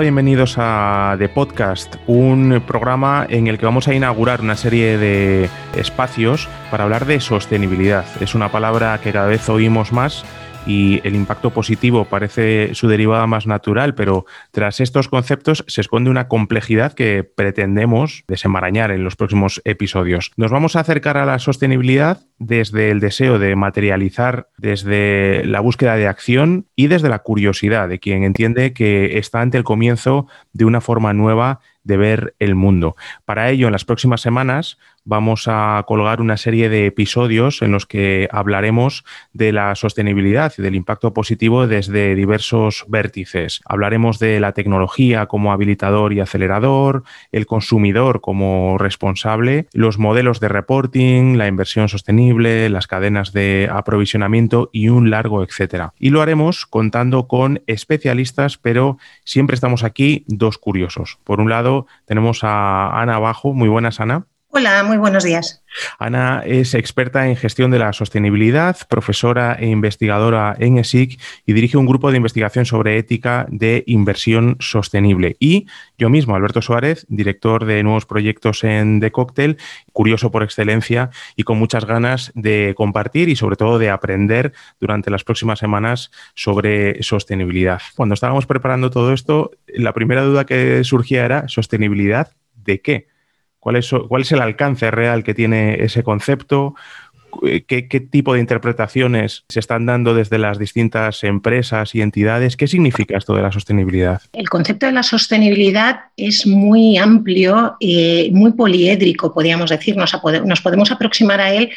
Bienvenidos a The Podcast, un programa en el que vamos a inaugurar una serie de espacios para hablar de sostenibilidad. Es una palabra que cada vez oímos más y el impacto positivo parece su derivada más natural, pero tras estos conceptos se esconde una complejidad que pretendemos desenmarañar en los próximos episodios. Nos vamos a acercar a la sostenibilidad desde el deseo de materializar, desde la búsqueda de acción y desde la curiosidad de quien entiende que está ante el comienzo de una forma nueva de ver el mundo. Para ello, en las próximas semanas vamos a colgar una serie de episodios en los que hablaremos de la sostenibilidad y del impacto positivo desde diversos vértices. Hablaremos de la tecnología como habilitador y acelerador, el consumidor como responsable, los modelos de reporting, la inversión sostenible, las cadenas de aprovisionamiento y un largo etcétera. Y lo haremos contando con especialistas, pero siempre estamos aquí dos curiosos. Por un lado, tenemos a Ana Abajo. Muy buenas, Ana. Hola, muy buenos días. Ana es experta en gestión de la sostenibilidad, profesora e investigadora en ESIC y dirige un grupo de investigación sobre ética de inversión sostenible. Y yo mismo, Alberto Suárez, director de nuevos proyectos en The Cocktail, curioso por excelencia y con muchas ganas de compartir y sobre todo de aprender durante las próximas semanas sobre sostenibilidad. Cuando estábamos preparando todo esto, la primera duda que surgía era sostenibilidad de qué? ¿Cuál es, ¿Cuál es el alcance real que tiene ese concepto? ¿Qué, ¿Qué, tipo de interpretaciones se están dando desde las distintas empresas y entidades? ¿Qué significa esto de la sostenibilidad? El concepto de la sostenibilidad es muy amplio y muy poliédrico, podríamos decir. Nos podemos aproximar a él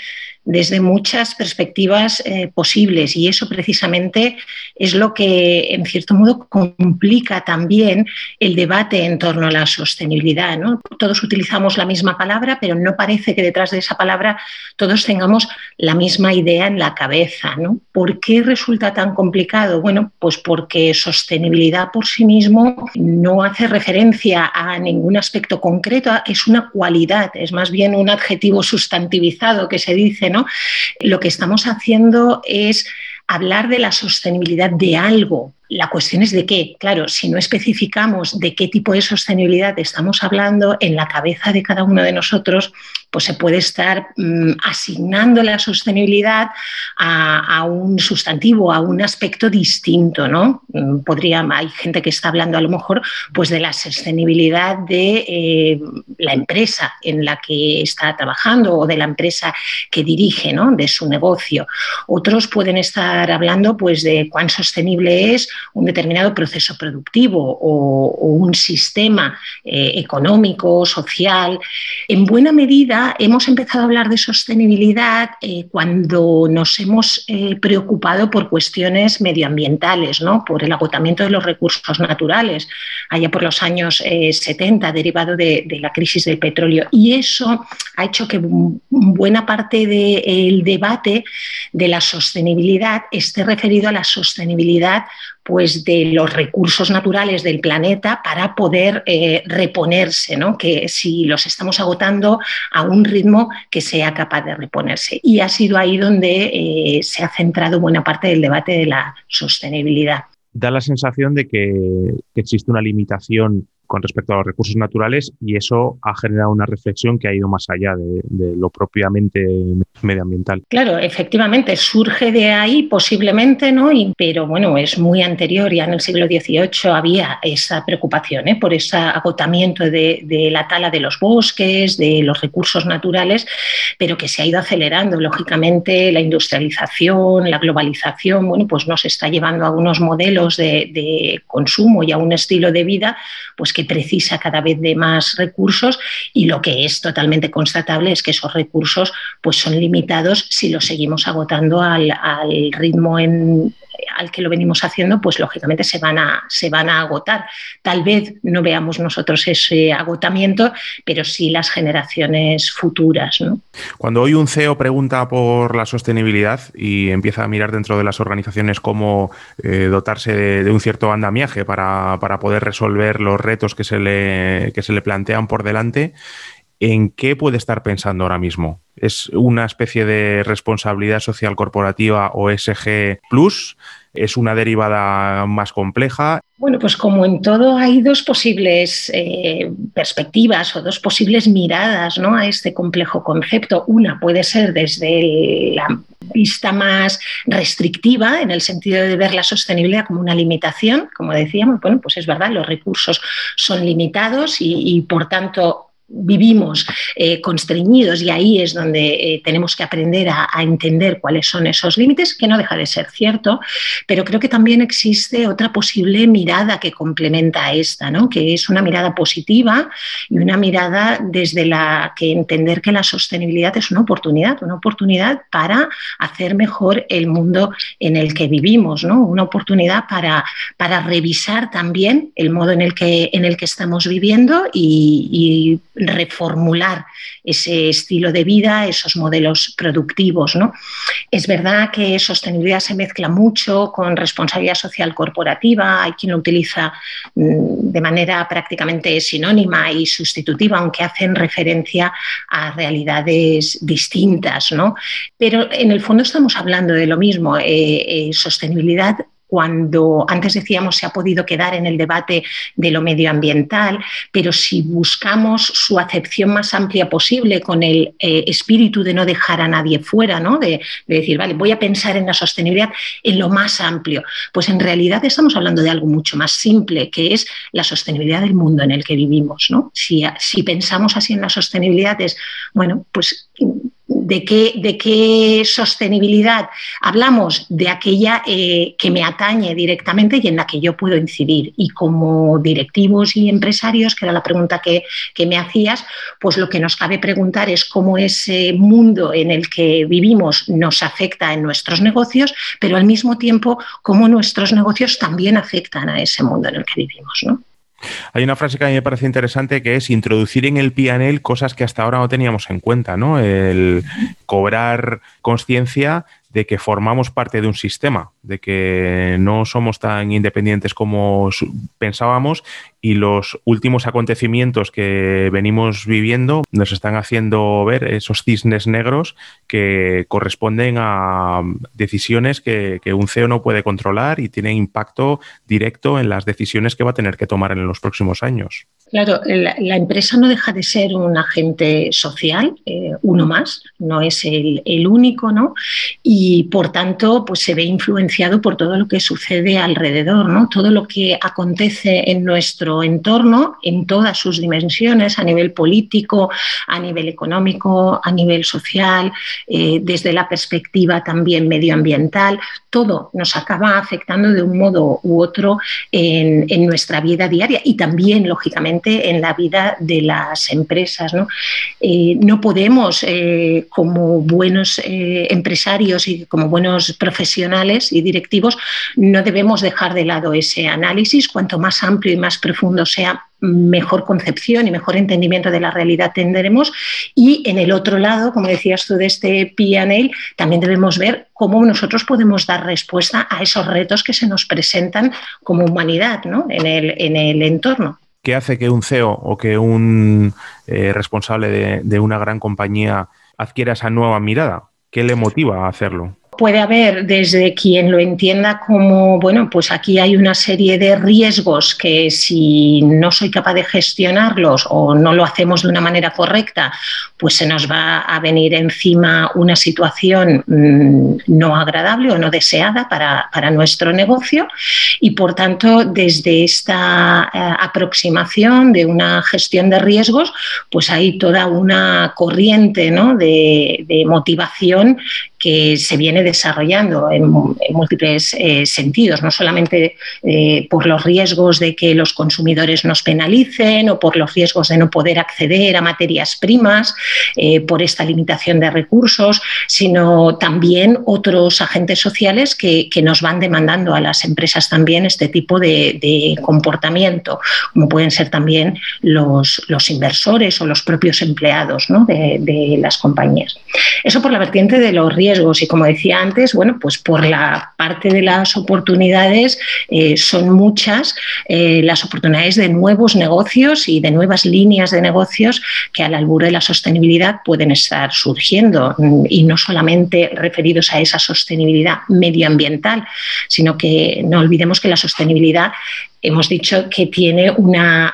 desde muchas perspectivas eh, posibles y eso precisamente es lo que en cierto modo complica también el debate en torno a la sostenibilidad. Todos utilizamos la misma palabra, pero no parece que detrás de esa palabra todos tengamos la misma idea en la cabeza. ¿Por qué resulta tan complicado? Bueno, pues porque sostenibilidad por sí mismo no hace referencia a ningún aspecto concreto, es una cualidad, es más bien un adjetivo sustantivizado que se dice lo que estamos haciendo es hablar de la sostenibilidad de algo, la cuestión es de qué. Claro, si no especificamos de qué tipo de sostenibilidad estamos hablando, en la cabeza de cada uno de nosotros, pues se puede estar mm, asignando la sostenibilidad a, un sustantivo, a un aspecto distinto, ¿no? Mm, podría, hay gente que está hablando a lo mejor pues de la sostenibilidad de eh, la empresa en la que está trabajando o de la empresa que dirige, ¿no? De su negocio. Otros pueden estar hablando pues de cuán sostenible es un determinado proceso productivo o, un sistema eh, económico, social. En buena medida hemos empezado a hablar de sostenibilidad eh, cuando nos hemos eh, preocupado por cuestiones medioambientales, ¿no? por el agotamiento de los recursos naturales, allá por los años 70, derivado de, de, la crisis del petróleo. Y eso ha hecho que buena parte del debate de la sostenibilidad esté referido a la sostenibilidad pues de los recursos naturales del planeta para poder eh, reponerse, ¿no? que si los estamos agotando a un ritmo que sea capaz de reponerse. Y ha sido ahí donde eh, se ha centrado buena parte del debate de la sostenibilidad. Da la sensación de que existe una limitación con respecto a los recursos naturales y eso ha generado una reflexión que ha ido más allá de, lo propiamente medioambiental. Claro, efectivamente, surge de ahí posiblemente, ¿no? pero bueno, es muy anterior, ya en el siglo XVIII había esa preocupación ¿eh? por ese agotamiento de, de, la tala de los bosques, de los recursos naturales, pero que se ha ido acelerando. Lógicamente, la industrialización, la globalización, bueno, pues nos está llevando a unos modelos de, de consumo y a un estilo de vida, pues que precisa cada vez de más recursos y lo que es totalmente constatable es que esos recursos pues son limitados si los seguimos agotando al, al ritmo en, al que lo venimos haciendo, pues lógicamente se van, a, se van a agotar. Tal vez no veamos nosotros ese agotamiento, pero sí las generaciones futuras. Cuando hoy un CEO pregunta por la sostenibilidad y empieza a mirar dentro de las organizaciones cómo eh, dotarse de, un cierto andamiaje para, para, poder resolver los retos que se le, que se le plantean por delante, ¿en qué puede estar pensando ahora mismo? ¿Es una especie de responsabilidad social corporativa o SG Plus? ¿Es una derivada más compleja? Bueno, pues como en todo hay dos posibles eh, perspectivas o dos posibles miradas ¿no? a este complejo concepto. Una puede ser desde la vista más restrictiva, en el sentido de ver la sostenibilidad como una limitación, como decíamos, bueno, pues es verdad, los recursos son limitados y, y por tanto vivimos eh, constreñidos y ahí es donde eh, tenemos que aprender a, entender cuáles son esos límites, que no deja de ser cierto, pero creo que también existe otra posible mirada que complementa a esta, ¿no? que es una mirada positiva y una mirada desde la que entender que la sostenibilidad es una oportunidad, una oportunidad para hacer mejor el mundo en el que vivimos, ¿no? una oportunidad para, para revisar también el modo en el que, en el que estamos viviendo y, y reformular ese estilo de vida, esos modelos productivos. ¿no? Es verdad que sostenibilidad se mezcla mucho con responsabilidad social corporativa, hay quien lo utiliza mm, de manera prácticamente sinónima y sustitutiva, aunque hacen referencia a realidades distintas. ¿no? Pero en el fondo estamos hablando de lo mismo. Eh, eh, sostenibilidad cuando antes decíamos se ha podido quedar en el debate de lo medioambiental, pero si buscamos su acepción más amplia posible con el eh, espíritu de no dejar a nadie fuera, ¿no? De, decir, vale, voy a pensar en la sostenibilidad en lo más amplio, pues en realidad estamos hablando de algo mucho más simple, que es la sostenibilidad del mundo en el que vivimos. ¿no? Si, si pensamos así en la sostenibilidad es, bueno, pues ¿De qué, ¿De qué, sostenibilidad hablamos? De aquella eh, que me atañe directamente y en la que yo puedo incidir. Y como directivos y empresarios, que era la pregunta que, que, me hacías, pues lo que nos cabe preguntar es cómo ese mundo en el que vivimos nos afecta en nuestros negocios, pero al mismo tiempo cómo nuestros negocios también afectan a ese mundo en el que vivimos. ¿no? Hay una frase que a mí me parece interesante que es introducir en el PNL cosas que hasta ahora no teníamos en cuenta, ¿no? El cobrar conciencia de que formamos parte de un sistema, de que no somos tan independientes como pensábamos y los últimos acontecimientos que venimos viviendo nos están haciendo ver esos cisnes negros que corresponden a decisiones que, un CEO no puede controlar y tienen impacto directo en las decisiones que va a tener que tomar en los próximos años. Claro, la, empresa no deja de ser un agente social, eh, uno más, no es el, el, único, ¿no? Y por tanto, pues se ve influenciado por todo lo que sucede alrededor, ¿no? Todo lo que acontece en nuestro entorno, en todas sus dimensiones, a nivel político, a nivel económico, a nivel social, eh, desde la perspectiva también medioambiental, todo nos acaba afectando de un modo u otro en, nuestra vida diaria y también, lógicamente, en la vida de las empresas. No, eh, no podemos, eh, como buenos empresarios y como buenos profesionales y directivos, no debemos dejar de lado ese análisis. Cuanto más amplio y más profundo sea, mejor concepción y mejor entendimiento de la realidad tendremos. Y en el otro lado, como decías tú de este PNL, también debemos ver cómo nosotros podemos dar respuesta a esos retos que se nos presentan como humanidad ¿no? en, el, en el entorno. ¿Qué hace que un CEO o que un eh, responsable de una gran compañía adquiera esa nueva mirada? ¿Qué le motiva a hacerlo? Puede haber desde quien lo entienda como, bueno, pues aquí hay una serie de riesgos que si no soy capaz de gestionarlos o no lo hacemos de una manera correcta, pues se nos va a venir encima una situación mm, no agradable o no deseada para, nuestro negocio y por tanto desde esta eh, aproximación de una gestión de riesgos, pues hay toda una corriente de, de motivación que se viene desarrollando en, múltiples eh, sentidos, no solamente eh, por los riesgos de que los consumidores nos penalicen o por los riesgos de no poder acceder a materias primas, eh, por esta limitación de recursos, sino también otros agentes sociales que, nos van demandando a las empresas también este tipo de, comportamiento, como pueden ser también los, inversores o los propios empleados de, las compañías. Eso por la vertiente de los riesgos y como decía antes, bueno, pues por la parte de las oportunidades eh, son muchas eh, las oportunidades de nuevos negocios y de nuevas líneas de negocios que al albur de la sostenibilidad pueden estar surgiendo y no solamente referidos a esa sostenibilidad medioambiental, sino que no olvidemos que la sostenibilidad hemos dicho que tiene una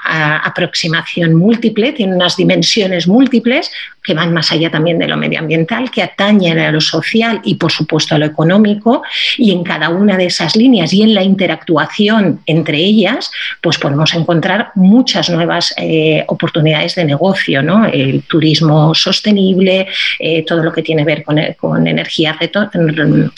aproximación múltiple, tiene unas dimensiones múltiples que van más allá también de lo medioambiental, que atañen a lo social y por supuesto a lo económico, y en cada una de esas líneas y en la interactuación entre ellas, pues podemos encontrar muchas nuevas eh, oportunidades de negocio, ¿no? El turismo sostenible, eh, todo lo que tiene que ver con, energías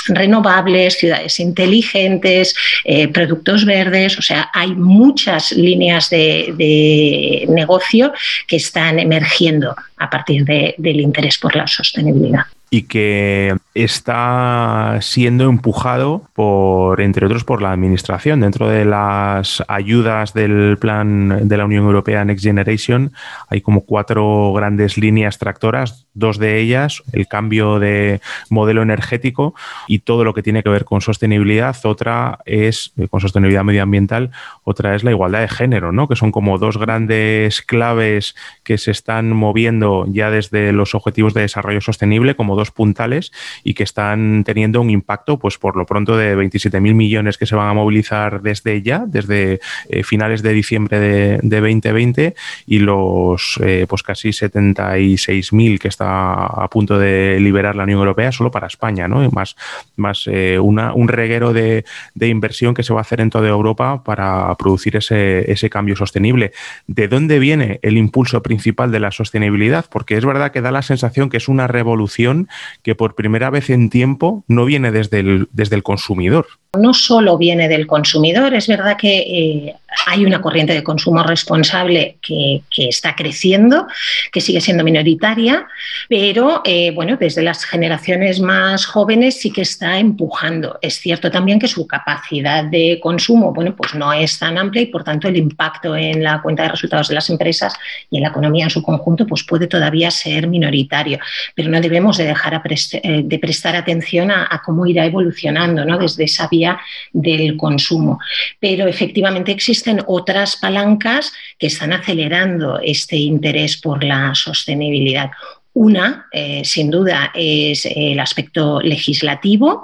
renovables, ciudades inteligentes, eh, productos verdes, o sea, hay muchas líneas de, negocio que están emergiendo a partir del interés por la sostenibilidad. Y que está siendo empujado por, entre otros, por la administración. Dentro de las ayudas del plan de la Unión Europea Next Generation hay como cuatro grandes líneas tractoras, dos de ellas, el cambio de modelo energético y todo lo que tiene que ver con sostenibilidad. Otra es, eh, con sostenibilidad medioambiental, otra es la igualdad de género, ¿no? que son como dos grandes claves que se están moviendo ya desde los objetivos de desarrollo sostenible, como puntales y que están teniendo un impacto, pues por lo pronto, de 27.000 millones que se van a movilizar desde ya, desde eh, finales de diciembre de, 2020 y los eh, pues casi 76.000 que está a punto de liberar la Unión Europea solo para España, ¿no? más, más eh, una, un reguero de, de, inversión que se va a hacer en toda Europa para producir ese, ese cambio sostenible. ¿De dónde viene el impulso principal de la sostenibilidad? Porque es verdad que da la sensación que es una revolución que por primera vez en tiempo no viene desde el, desde el consumidor. No solo viene del consumidor, es verdad que eh, hay una corriente de consumo responsable que, está creciendo, que sigue siendo minoritaria, pero eh, bueno, desde las generaciones más jóvenes sí que está empujando. Es cierto también que su capacidad de consumo bueno, pues no es tan amplia y por tanto el impacto en la cuenta de resultados de las empresas y en la economía en su conjunto pues puede todavía ser minoritario, pero no debemos de dejar eh, de prestar atención a, cómo irá evolucionando ¿no? desde esa vía del consumo. Pero efectivamente existen otras palancas que están acelerando este interés por la sostenibilidad. Una, eh, sin duda, es el aspecto legislativo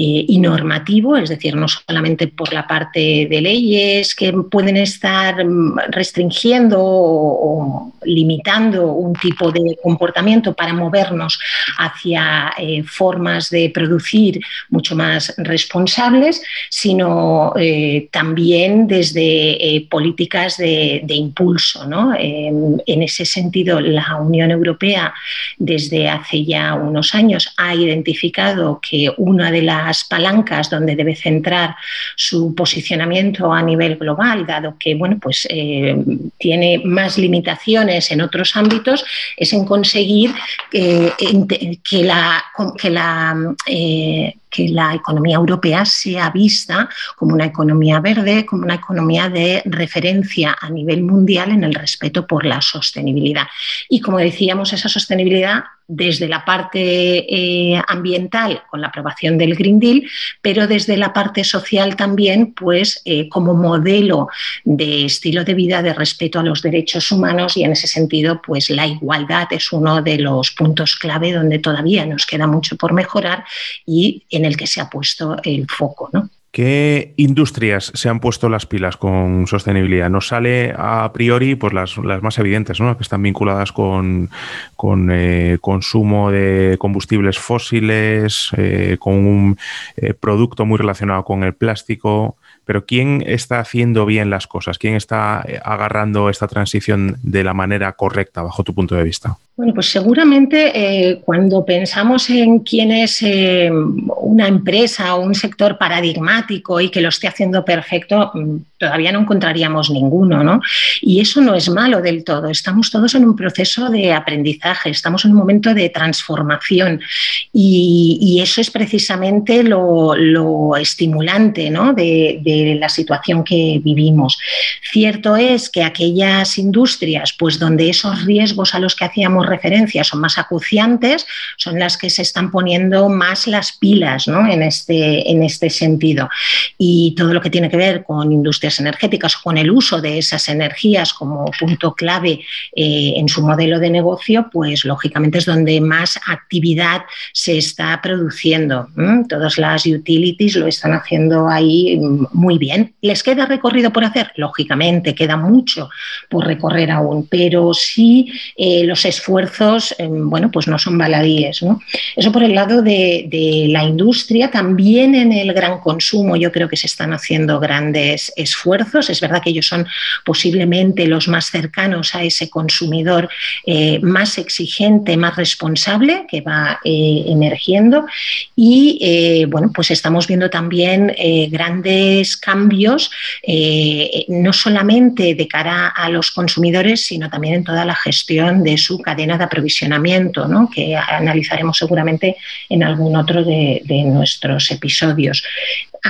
eh, y normativo, es decir, no solamente por la parte de leyes que pueden estar restringiendo o, limitando un tipo de comportamiento para movernos hacia eh, formas de producir mucho más responsables, sino eh, también desde políticas de, impulso. en ese sentido, la Unión Europea desde hace ya unos años ha identificado que una de las palancas donde debe centrar su posicionamiento a nivel global, dado que bueno, pues, eh, tiene más limitaciones en otros ámbitos, es en conseguir que la, que la eh, que la economía europea sea vista como una economía verde, como una economía de referencia a nivel mundial en el respeto por la sostenibilidad. Y como decíamos, esa sostenibilidad desde la parte eh, ambiental con la aprobación del Green Deal, pero desde la parte social también, pues eh, como modelo de estilo de vida, de respeto a los derechos humanos y en ese sentido, pues la igualdad es uno de los puntos clave donde todavía nos queda mucho por mejorar y en el que se ha puesto el foco. ¿no? ¿Qué industrias se han puesto las pilas con sostenibilidad? Nos sale a priori pues las, más evidentes, ¿no? que están vinculadas con, eh, consumo de combustibles fósiles, eh, con un eh, producto muy relacionado con el plástico, pero ¿quién está haciendo bien las cosas? ¿Quién está eh, agarrando esta transición de la manera correcta bajo tu punto de vista? Bueno, pues seguramente eh, cuando pensamos en quién es eh, una empresa o un sector paradigmático y que lo esté haciendo perfecto, mm, todavía no encontraríamos ninguno, ¿no? Y eso no es malo del todo. Estamos todos en un proceso de aprendizaje, estamos en un momento de transformación y, eso es precisamente lo, estimulante ¿no? de, de, la situación que vivimos. Cierto es que aquellas industrias, pues donde esos riesgos a los que hacíamos referencia son más acuciantes, son las que se están poniendo más las pilas ¿no? en, este, en este sentido. Y todo lo que tiene que ver con industrias energéticas con el uso de esas energías como punto clave eh, en su modelo de negocio, pues lógicamente es donde más actividad se está produciendo. Todas las utilities lo están haciendo ahí muy bien. ¿Les queda recorrido por hacer? Lógicamente, queda mucho por recorrer aún, pero sí eh, los esfuerzos, em, bueno, pues no son baladíes. Eso por el lado de, la industria, también en el gran consumo yo creo que se están haciendo grandes esfuerzos. Es verdad que ellos son posiblemente los más cercanos a ese consumidor eh, más exigente, más responsable que va eh, emergiendo. Y bueno, pues estamos viendo también grandes cambios, no solamente de cara a los consumidores, sino también en toda la gestión de su cadena de aprovisionamiento, ¿no? que analizaremos seguramente en algún otro de, nuestros episodios.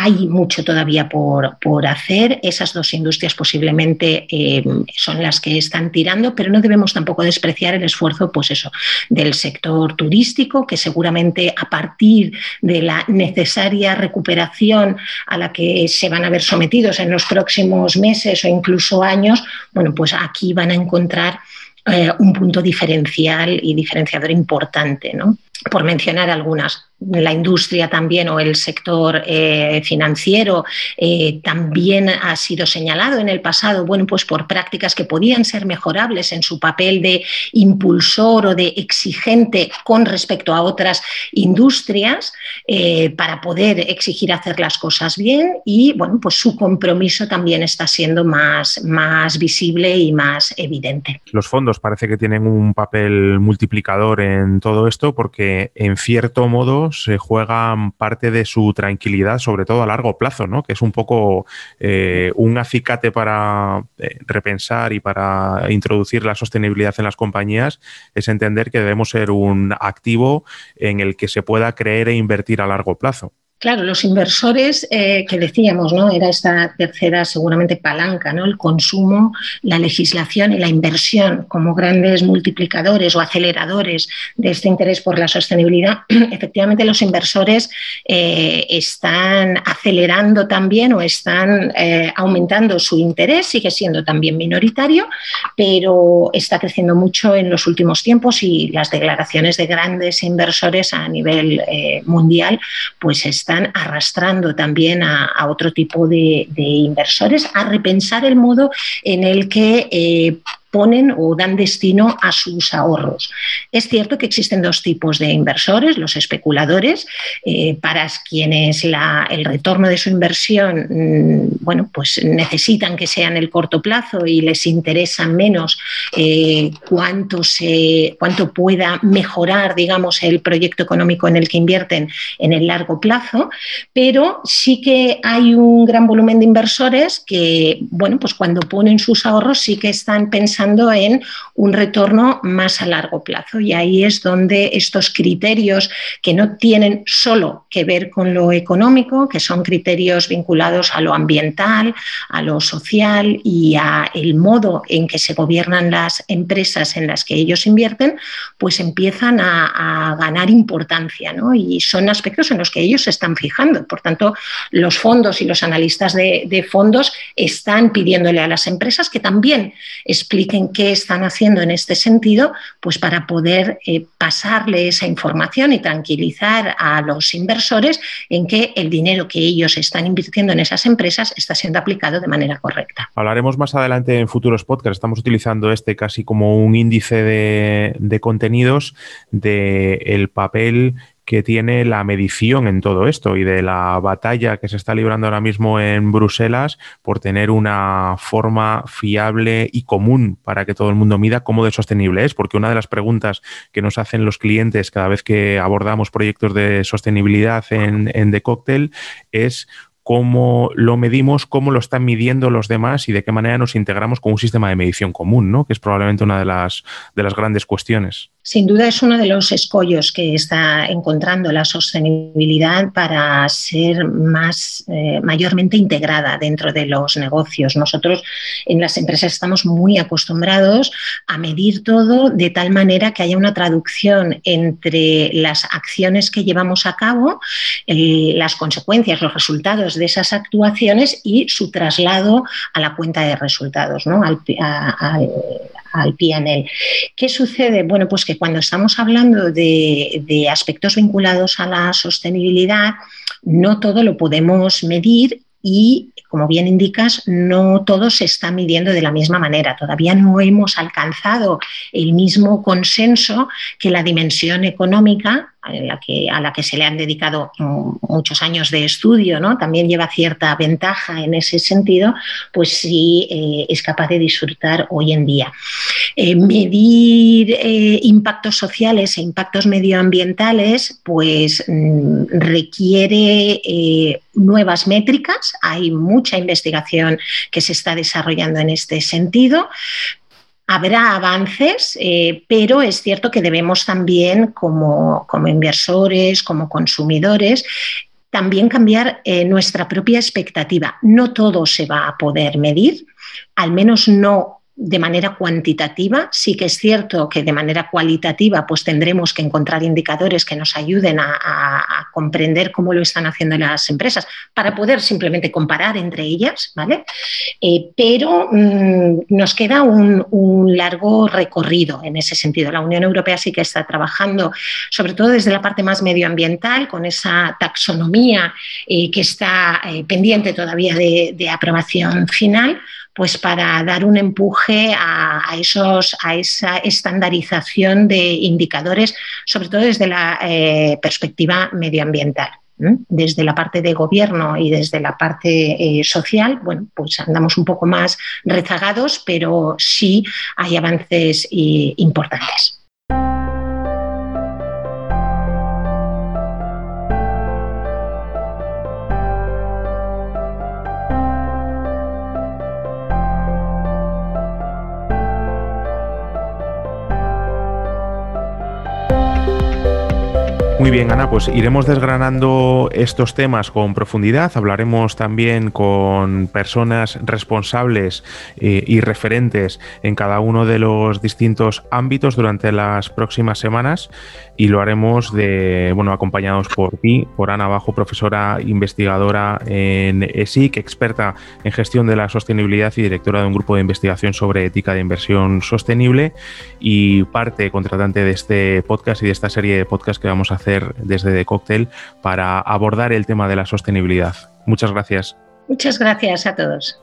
Hay mucho todavía por, hacer. Esas dos industrias posiblemente eh, son las que están tirando, pero no debemos tampoco despreciar el esfuerzo pues eso, del sector turístico, que seguramente a partir de la necesaria recuperación a la que se van a ver sometidos en los próximos meses o incluso años, bueno, pues aquí van a encontrar eh, un punto diferencial y diferenciador importante, ¿no? por mencionar algunas la industria también o el sector eh, financiero eh, también ha sido señalado en el pasado, bueno, pues por prácticas que podían ser mejorables en su papel de impulsor o de exigente con respecto a otras industrias eh, para poder exigir hacer las cosas bien y, bueno, pues su compromiso también está siendo más, más visible y más evidente. Los fondos parece que tienen un papel multiplicador en todo esto porque, en cierto modo, se juegan parte de su tranquilidad, sobre todo a largo plazo, ¿no? que es un poco eh, un acicate para eh, repensar y para introducir la sostenibilidad en las compañías, es entender que debemos ser un activo en el que se pueda creer e invertir a largo plazo. Claro, los inversores eh, que decíamos, ¿no? Era esta tercera seguramente palanca, ¿no? El consumo, la legislación y la inversión como grandes multiplicadores o aceleradores de este interés por la sostenibilidad. Efectivamente, los inversores eh, están acelerando también o están eh, aumentando su interés, sigue siendo también minoritario, pero está creciendo mucho en los últimos tiempos y las declaraciones de grandes inversores a nivel mundial, pues están están arrastrando también a, otro tipo de, inversores a repensar el modo en el que eh, ponen o dan destino a sus ahorros. Es cierto que existen dos tipos de inversores, los especuladores, eh, para quienes el retorno de su inversión, mm, bueno, pues necesitan que sea en el corto plazo y les interesa menos eh, cuánto, se, cuánto pueda mejorar, digamos, el proyecto económico en el que invierten en el largo plazo, pero sí que hay un gran volumen de inversores que, bueno, pues cuando ponen sus ahorros sí que están pensando en un retorno más a largo plazo. Y ahí es donde estos criterios que no tienen solo que ver con lo económico, que son criterios vinculados a lo ambiental, a lo social y a el modo en que se gobiernan las empresas en las que ellos invierten, pues empiezan a, ganar importancia. Y son aspectos en los que ellos se están fijando. Por tanto, los fondos y los analistas de, de fondos están pidiéndole a las empresas que también expliquen en qué están haciendo en este sentido, pues para poder eh, pasarle esa información y tranquilizar a los inversores en que el dinero que ellos están invirtiendo en esas empresas está siendo aplicado de manera correcta. Hablaremos más adelante en futuros podcasts. Estamos utilizando este casi como un índice de, de contenidos del el papel que tiene la medición en todo esto y de la batalla que se está librando ahora mismo en Bruselas por tener una forma fiable y común para que todo el mundo mida cómo de sostenible es, porque una de las preguntas que nos hacen los clientes cada vez que abordamos proyectos de sostenibilidad en, The Cocktail es cómo lo medimos, cómo lo están midiendo los demás y de qué manera nos integramos con un sistema de medición común, ¿no? que es probablemente una de las, de las grandes cuestiones. Sin duda es uno de los escollos que está encontrando la sostenibilidad para ser más eh, mayormente integrada dentro de los negocios. Nosotros en las empresas estamos muy acostumbrados a medir todo de tal manera que haya una traducción entre las acciones que llevamos a cabo, las consecuencias, los resultados de esas actuaciones y su traslado a la cuenta de resultados, ¿no? al, al PNL. ¿Qué sucede? Bueno, pues que cuando estamos hablando de, de aspectos vinculados a la sostenibilidad, no todo lo podemos medir y, como bien indicas, no todo se está midiendo de la misma manera. Todavía no hemos alcanzado el mismo consenso que la dimensión económica la que, a la que se le han dedicado muchos años de estudio, ¿no? también lleva cierta ventaja en ese sentido, pues sí eh, es capaz de disfrutar hoy en día. Eh, medir eh, impactos sociales e impactos medioambientales, pues mm, requiere nuevas métricas. Hay mucha investigación que se está desarrollando en este sentido, Habrá avances, eh, pero es cierto que debemos también, como, inversores, como consumidores, también cambiar eh, nuestra propia expectativa. No todo se va a poder medir, al menos no de manera cuantitativa. Sí que es cierto que de manera cualitativa pues tendremos que encontrar indicadores que nos ayuden a, comprender cómo lo están haciendo las empresas para poder simplemente comparar entre ellas, ¿vale? Eh, pero mm, nos queda un, largo recorrido en ese sentido. La Unión Europea sí que está trabajando, sobre todo desde la parte más medioambiental, con esa taxonomía eh, que está eh, pendiente todavía de aprobación final pues para dar un empuje a, esos, a esa estandarización de indicadores, sobre todo desde la eh, perspectiva medioambiental. Desde la parte de gobierno y desde la parte eh, social, bueno, pues andamos un poco más rezagados, pero sí hay avances eh, importantes. Muy bien, Ana, pues iremos desgranando estos temas con profundidad. Hablaremos también con personas responsables eh, y referentes en cada uno de los distintos ámbitos durante las próximas semanas y lo haremos de, bueno, acompañados por ti, por Ana Bajo, profesora investigadora en ESIC, experta en gestión de la sostenibilidad y directora de un grupo de investigación sobre ética de inversión sostenible y parte contratante de este podcast y de esta serie de podcasts que vamos a desde The Cocktail para abordar el tema de la sostenibilidad. Muchas gracias. Muchas gracias a todos.